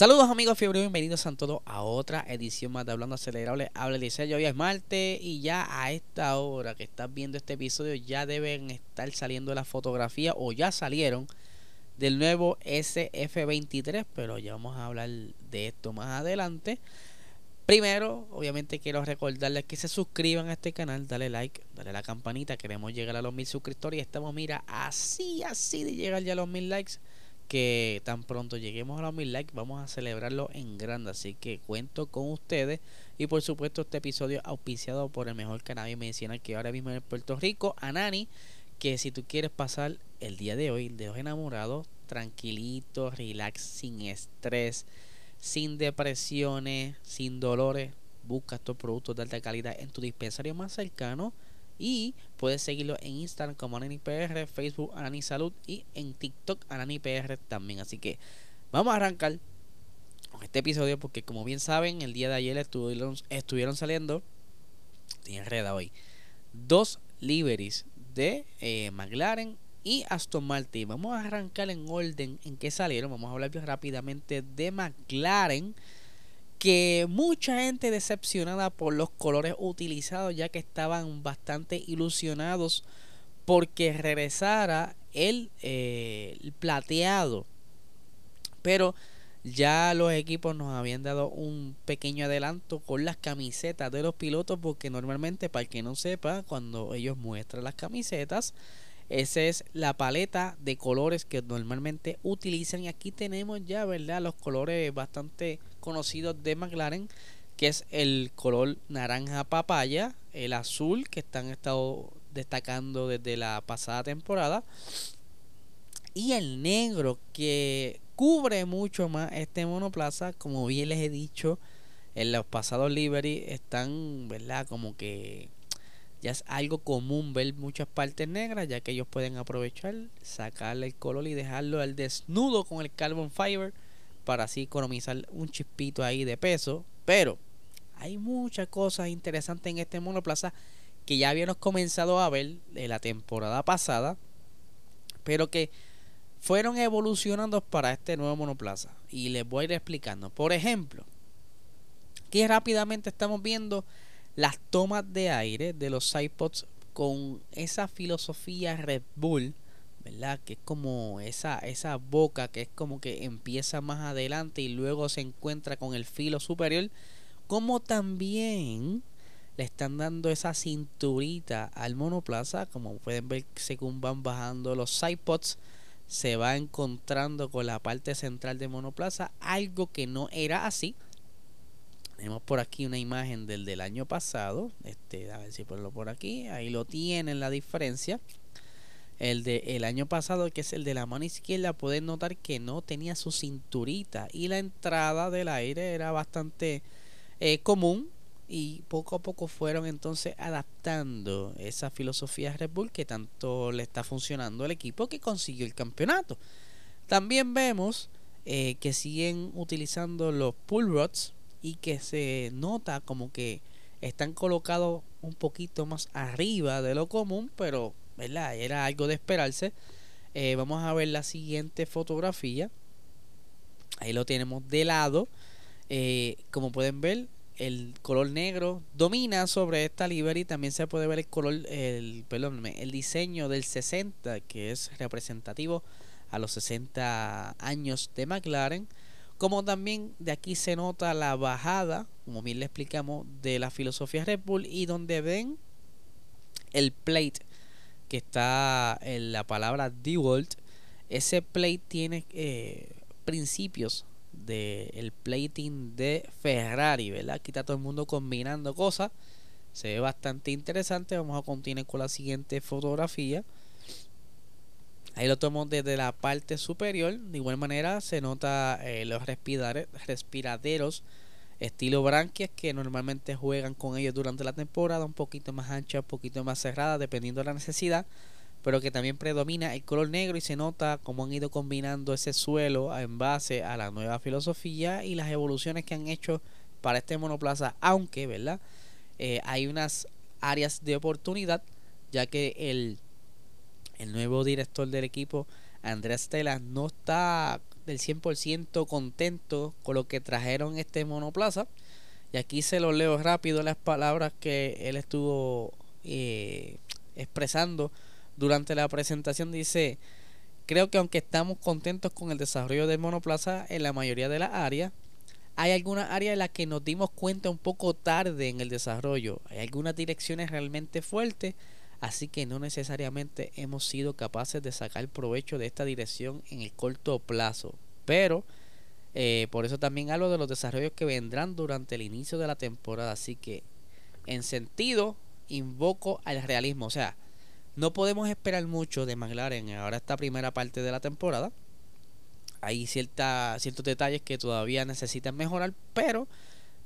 Saludos amigos fiebre, bienvenidos a todos a otra edición más de Hablando Acelerable. Habla Liceo, hoy es martes y ya a esta hora que estás viendo este episodio ya deben estar saliendo las fotografías o ya salieron del nuevo SF23, pero ya vamos a hablar de esto más adelante. Primero, obviamente quiero recordarles que se suscriban a este canal, dale like, dale a la campanita, queremos llegar a los mil suscriptores y estamos, mira, así, así de llegar ya a los mil likes que tan pronto lleguemos a los mil likes vamos a celebrarlo en grande. Así que cuento con ustedes. Y por supuesto este episodio auspiciado por el mejor cannabis medicinal que ahora mismo en Puerto Rico, Anani. Que si tú quieres pasar el día de hoy de los enamorados, tranquilito, relax, sin estrés, sin depresiones, sin dolores, busca estos productos de alta calidad en tu dispensario más cercano y puedes seguirlo en Instagram como AnaniPR, Facebook Anani Salud y en TikTok AnaniPR también. Así que vamos a arrancar con este episodio porque como bien saben, el día de ayer estuvieron, estuvieron saliendo, tiene enreda hoy, dos liveries de eh, McLaren y Aston Martin. Vamos a arrancar en orden en que salieron. Vamos a hablar rápidamente de McLaren que mucha gente decepcionada por los colores utilizados ya que estaban bastante ilusionados porque regresara el, eh, el, plateado pero ya los equipos nos habían dado un pequeño adelanto con las camisetas de los pilotos porque normalmente para el que no sepa cuando ellos muestran las camisetas esa es la paleta de colores que normalmente utilizan. Y aquí tenemos ya, ¿verdad? Los colores bastante conocidos de McLaren. Que es el color naranja papaya. El azul que están estado destacando desde la pasada temporada. Y el negro que cubre mucho más este monoplaza. Como bien les he dicho. En los pasados livery están, ¿verdad? Como que ya es algo común ver muchas partes negras, ya que ellos pueden aprovechar, sacarle el color y dejarlo al desnudo con el carbon fiber para así economizar un chispito ahí de peso. Pero hay muchas cosas interesantes en este monoplaza que ya habíamos comenzado a ver de la temporada pasada, pero que fueron evolucionando para este nuevo monoplaza. Y les voy a ir explicando. Por ejemplo, que rápidamente estamos viendo las tomas de aire de los iPods con esa filosofía Red Bull, ¿verdad? Que es como esa, esa boca que es como que empieza más adelante y luego se encuentra con el filo superior, como también le están dando esa cinturita al monoplaza, como pueden ver según van bajando los iPods se va encontrando con la parte central de monoplaza, algo que no era así tenemos por aquí una imagen del del año pasado. Este, a ver si ponlo por aquí. Ahí lo tienen la diferencia. El de el año pasado, que es el de la mano izquierda, pueden notar que no tenía su cinturita. Y la entrada del aire era bastante eh, común. Y poco a poco fueron entonces adaptando esa filosofía Red Bull que tanto le está funcionando al equipo que consiguió el campeonato. También vemos eh, que siguen utilizando los pull rods y que se nota como que están colocados un poquito más arriba de lo común, pero ¿verdad? era algo de esperarse. Eh, vamos a ver la siguiente fotografía. Ahí lo tenemos de lado. Eh, como pueden ver, el color negro domina sobre esta livery. También se puede ver el color, el, perdón, el diseño del 60, que es representativo a los 60 años de McLaren. Como también de aquí se nota la bajada, como bien le explicamos, de la filosofía Red Bull y donde ven el plate que está en la palabra DeWalt, ese plate tiene eh, principios del el plating de Ferrari, ¿verdad? Aquí está todo el mundo combinando cosas. Se ve bastante interesante. Vamos a continuar con la siguiente fotografía. Ahí lo tomo desde la parte superior. De igual manera se nota eh, los respiraderos estilo branquias que normalmente juegan con ellos durante la temporada, un poquito más ancha, un poquito más cerrada, dependiendo de la necesidad, pero que también predomina el color negro y se nota cómo han ido combinando ese suelo en base a la nueva filosofía y las evoluciones que han hecho para este monoplaza, aunque, ¿verdad? Eh, hay unas áreas de oportunidad, ya que el el nuevo director del equipo, Andrés Stella, no está del 100% contento con lo que trajeron este monoplaza. Y aquí se lo leo rápido las palabras que él estuvo eh, expresando durante la presentación. Dice, creo que aunque estamos contentos con el desarrollo del monoplaza en la mayoría de las áreas, hay algunas áreas en las que nos dimos cuenta un poco tarde en el desarrollo. Hay algunas direcciones realmente fuertes Así que no necesariamente hemos sido capaces de sacar provecho de esta dirección en el corto plazo. Pero eh, por eso también hablo de los desarrollos que vendrán durante el inicio de la temporada. Así que en sentido invoco al realismo. O sea, no podemos esperar mucho de McLaren ahora esta primera parte de la temporada. Hay cierta, ciertos detalles que todavía necesitan mejorar, pero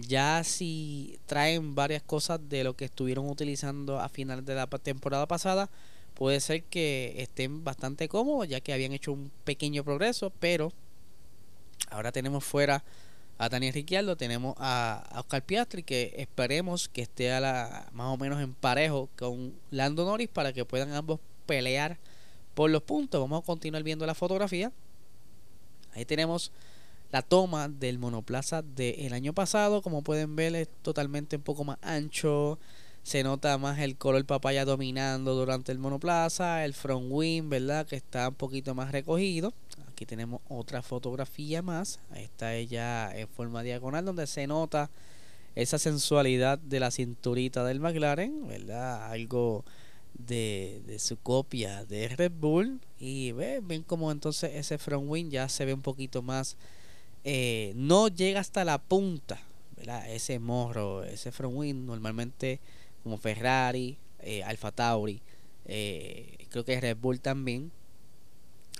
ya si traen varias cosas de lo que estuvieron utilizando a finales de la temporada pasada, puede ser que estén bastante cómodos ya que habían hecho un pequeño progreso, pero ahora tenemos fuera a Daniel Ricciardo, tenemos a, Oscar Piastri que esperemos que esté a la, más o menos en parejo con Lando Norris para que puedan ambos pelear por los puntos. Vamos a continuar viendo la fotografía. Ahí tenemos la toma del monoplaza del año pasado. Como pueden ver es totalmente un poco más ancho. Se nota más el color papaya dominando durante el monoplaza. El front wing, ¿verdad? Que está un poquito más recogido. Aquí tenemos otra fotografía más. Ahí está ella en forma diagonal donde se nota esa sensualidad de la cinturita del McLaren, ¿verdad? Algo de, de su copia de Red Bull. Y ven, ven como entonces ese front wing ya se ve un poquito más eh, no llega hasta la punta, ¿verdad? Ese morro, ese front wing, normalmente como Ferrari, eh, Alfa Tauri, eh, creo que Red Bull también,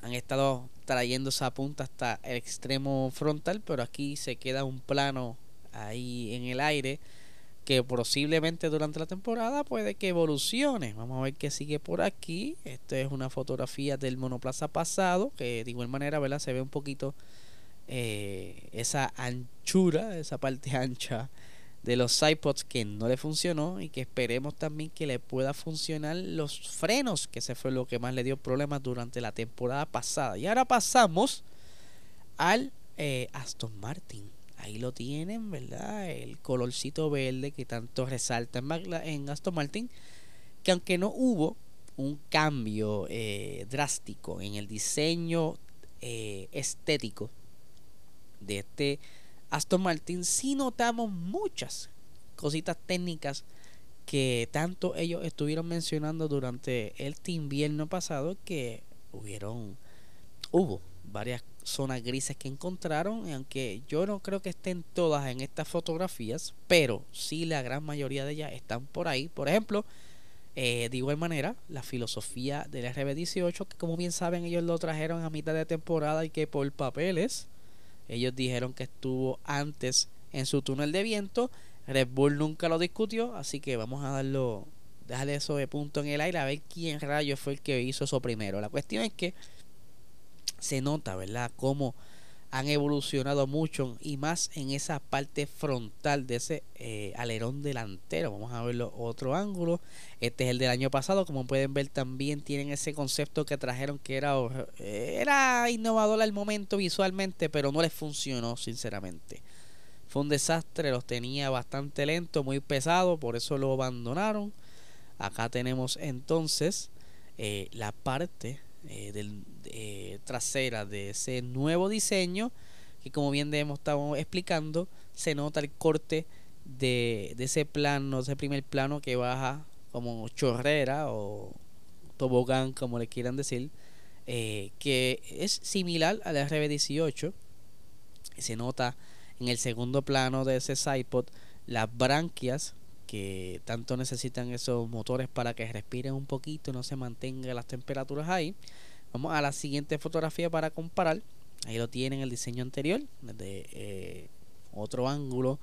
han estado trayendo esa punta hasta el extremo frontal, pero aquí se queda un plano ahí en el aire que posiblemente durante la temporada puede que evolucione. Vamos a ver qué sigue por aquí. Esta es una fotografía del monoplaza pasado, que de igual manera, ¿verdad? Se ve un poquito eh, esa anchura, esa parte ancha de los iPods que no le funcionó y que esperemos también que le pueda funcionar los frenos, que ese fue lo que más le dio problemas durante la temporada pasada. Y ahora pasamos al eh, Aston Martin. Ahí lo tienen, ¿verdad? El colorcito verde que tanto resalta en, Aston Martin. Que aunque no hubo un cambio eh, drástico en el diseño estético de este Aston Martin, sí notamos muchas cositas técnicas que tanto ellos estuvieron mencionando durante este invierno pasado que hubieron hubo varias zonas grises que encontraron aunque yo no creo que estén todas en estas fotografías pero sí la gran mayoría de ellas están por ahí. Por ejemplo eh, de igual manera la filosofía del RB18 que como bien saben ellos lo trajeron a mitad de temporada y que por papeles ellos dijeron que estuvo antes en su túnel de viento. Red Bull nunca lo discutió, así que vamos a darlo, dejarle eso de punto en el aire a ver quién rayos fue el que hizo eso primero. La cuestión es que se nota, ¿verdad? Cómo han evolucionado mucho y más en esa parte frontal de ese eh, alerón delantero. Vamos a verlo otro ángulo. Este es el del año pasado. Como pueden ver, también tienen ese concepto que trajeron que era, eh, era innovador al momento visualmente, pero no les funcionó, sinceramente. Fue un desastre, los tenía bastante lento, muy pesado, por eso lo abandonaron. Acá tenemos entonces eh, la parte del, eh, trasera de ese nuevo diseño que como bien hemos estado explicando se nota el corte de, de ese plano, ese primer plano que baja como chorrera o tobogán como le quieran decir eh, que es similar al RB18 se nota en el segundo plano de ese sidepod las branquias que tanto necesitan esos motores para que respiren un poquito no se mantengan las temperaturas ahí Vamos a la siguiente fotografía para comparar. Ahí lo tienen el diseño anterior, desde eh, otro ángulo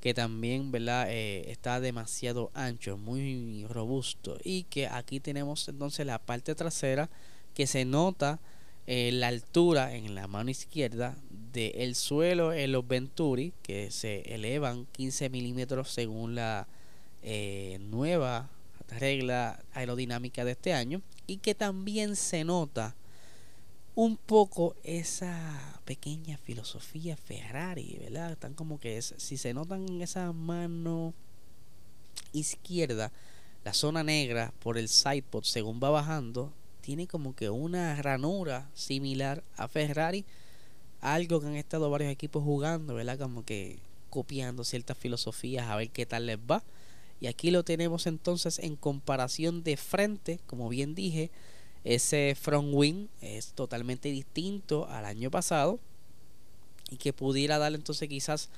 que también ¿verdad? Eh, está demasiado ancho, muy robusto. Y que aquí tenemos entonces la parte trasera que se nota eh, la altura en la mano izquierda del suelo en los Venturi, que se elevan 15 milímetros según la nueva regla aerodinámica de este año y que también se nota un poco esa pequeña filosofía Ferrari, ¿verdad? Están como que es, si se notan en esa mano izquierda, la zona negra por el sidepod según va bajando, tiene como que una ranura similar a Ferrari, algo que han estado varios equipos jugando, ¿verdad? Como que copiando ciertas filosofías a ver qué tal les va. Y aquí lo tenemos entonces en comparación de frente, como bien dije, ese front wing es totalmente distinto al año pasado y que pudiera dar entonces quizás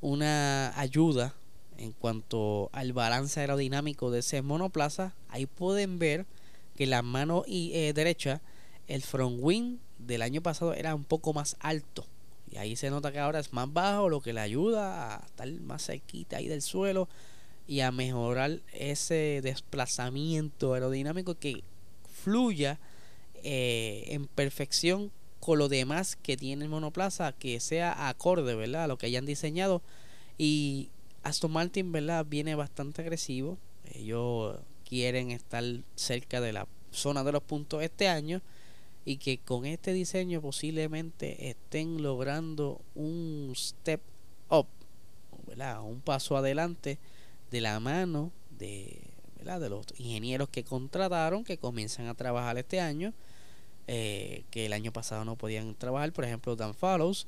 una ayuda en cuanto al balance aerodinámico de ese monoplaza. Ahí pueden ver que la mano y, eh, derecha, el front wing del año pasado era un poco más alto. Y ahí se nota que ahora es más bajo, lo que le ayuda a estar más cerquita ahí del suelo y a mejorar ese desplazamiento aerodinámico que fluya eh, en perfección con lo demás que tiene el monoplaza, que sea acorde, ¿verdad? A lo que hayan diseñado. Y Aston Martin, ¿verdad? Viene bastante agresivo. Ellos quieren estar cerca de la zona de los puntos este año y que con este diseño posiblemente estén logrando un step up, ¿verdad? Un paso adelante de la mano de, de los ingenieros que contrataron, que comienzan a trabajar este año, eh, que el año pasado no podían trabajar, por ejemplo, Dan Follows,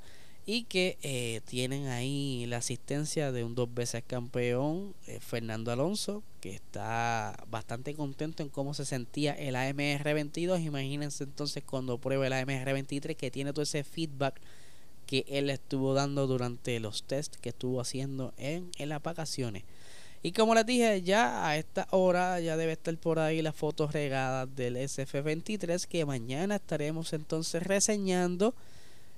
y que eh, tienen ahí la asistencia de un dos veces campeón, eh, Fernando Alonso, que está bastante contento en cómo se sentía el AMR22. Imagínense entonces cuando pruebe el AMR23, que tiene todo ese feedback que él estuvo dando durante los tests que estuvo haciendo en, en las vacaciones. Y como les dije, ya a esta hora ya debe estar por ahí las fotos regadas del SF23 que mañana estaremos entonces reseñando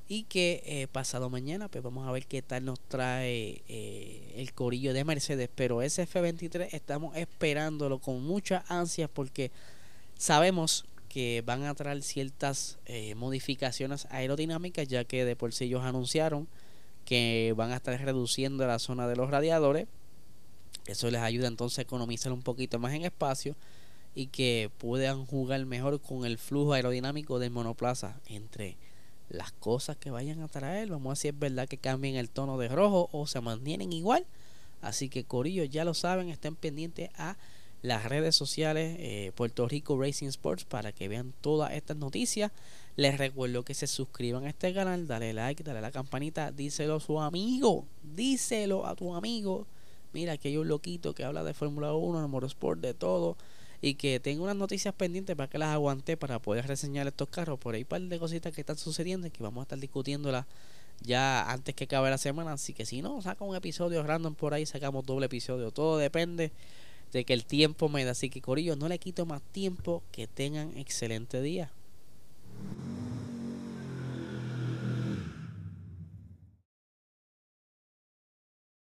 y que eh, pasado mañana pues vamos a ver qué tal nos trae eh, el corillo de Mercedes. Pero SF23 estamos esperándolo con mucha ansia porque sabemos que van a traer ciertas eh, modificaciones aerodinámicas ya que de por sí ellos anunciaron que van a estar reduciendo la zona de los radiadores eso les ayuda entonces a economizar un poquito más en espacio y que puedan jugar mejor con el flujo aerodinámico del monoplaza entre las cosas que vayan a traer. Vamos a ver si es verdad que cambien el tono de rojo o se mantienen igual. Así que Corillo, ya lo saben, estén pendientes a las redes sociales eh, Puerto Rico Racing Sports para que vean todas estas noticias. Les recuerdo que se suscriban a este canal, dale like, dale a la campanita, díselo a su amigo, díselo a tu amigo mira que hay un loquito que habla de Fórmula 1, de motorsport, de todo, y que tengo unas noticias pendientes para que las aguante para poder reseñar estos carros. Por ahí un par de cositas que están sucediendo y que vamos a estar discutiéndolas ya antes que acabe la semana. Así que si no, saca un episodio random por ahí, sacamos doble episodio. Todo depende de que el tiempo me da. Así que Corillo, no le quito más tiempo. Que tengan excelente día.